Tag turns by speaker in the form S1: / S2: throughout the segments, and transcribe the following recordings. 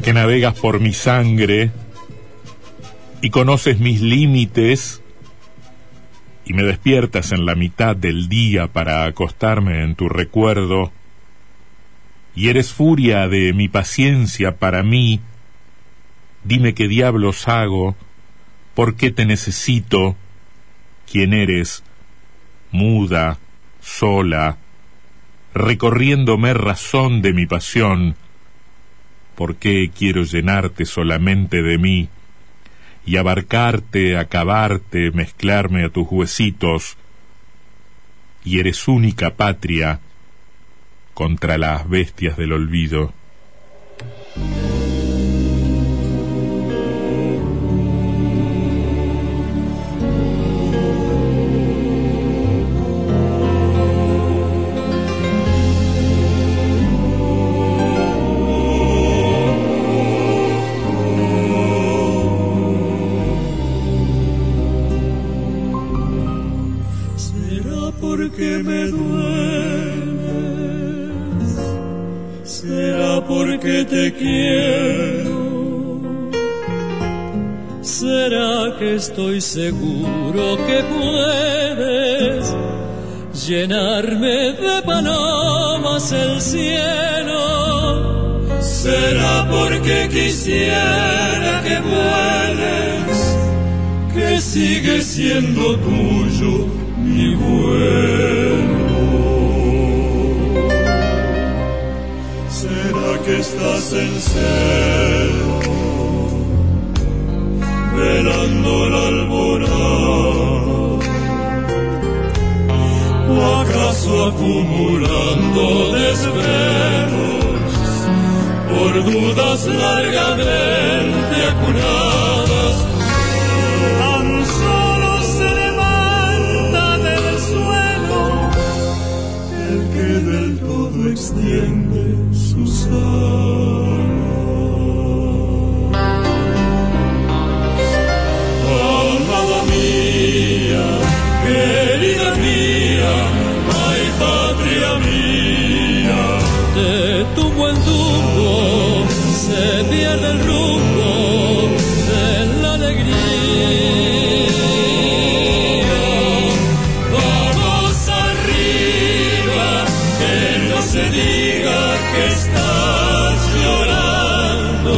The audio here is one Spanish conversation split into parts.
S1: Que navegas por mi sangre y conoces mis límites y me despiertas en la mitad del día para acostarme en tu recuerdo, y eres furia de mi paciencia para mí, dime qué diablos hago, por qué te necesito, quién eres, muda, sola, recorriéndome razón de mi pasión, ¿Por qué quiero llenarte solamente de mí y abarcarte, acabarte, mezclarme a tus huesitos? Y eres única patria contra las bestias del olvido.
S2: Estoy seguro que puedes llenarme de palomas el cielo. Será porque quisiera que vueles, que sigue siendo tuyo mi vuelo. Será que estás en celo velando el alborada, o acaso acumulando desvelos por dudas largamente acunadas. Se diga que estás llorando,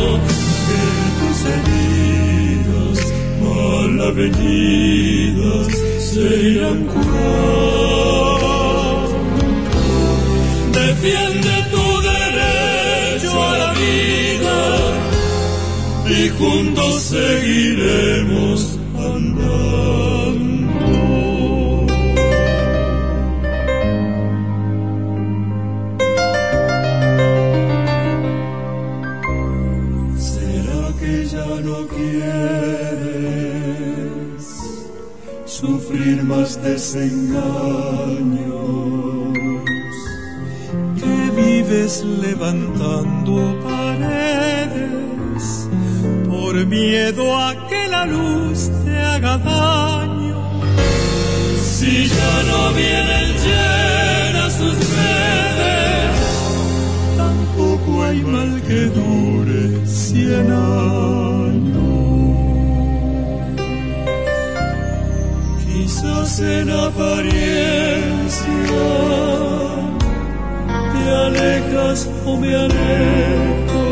S2: que tus heridas mal avenidas se irán Defiende tu derecho a la vida y juntos seguiremos andando. Quieres sufrir más desengaños? Que vives levantando paredes por miedo a que la luz te haga daño. Si ya no vienen llenas tus redes, tampoco hay mal que dure cien años. Quizás en apariencia te alejas o me alejo.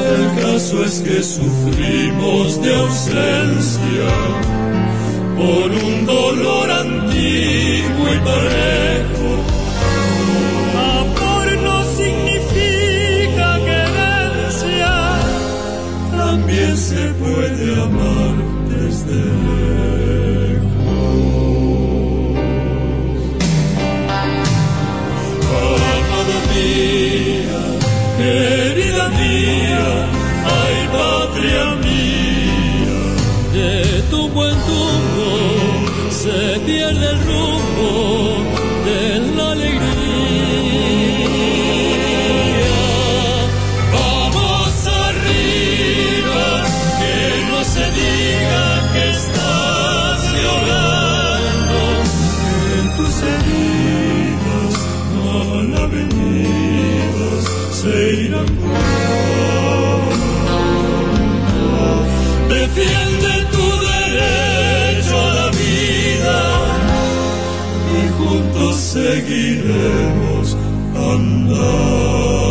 S2: El caso es que sufrimos de ausencia por un dolor antiguo y parejo. Puede amar desde lejos. Amada mía, querida mía, ay patria mía, de tu buen tumbo se pierde el rumbo de Defiende tu derecho a la vida y juntos seguiremos andando.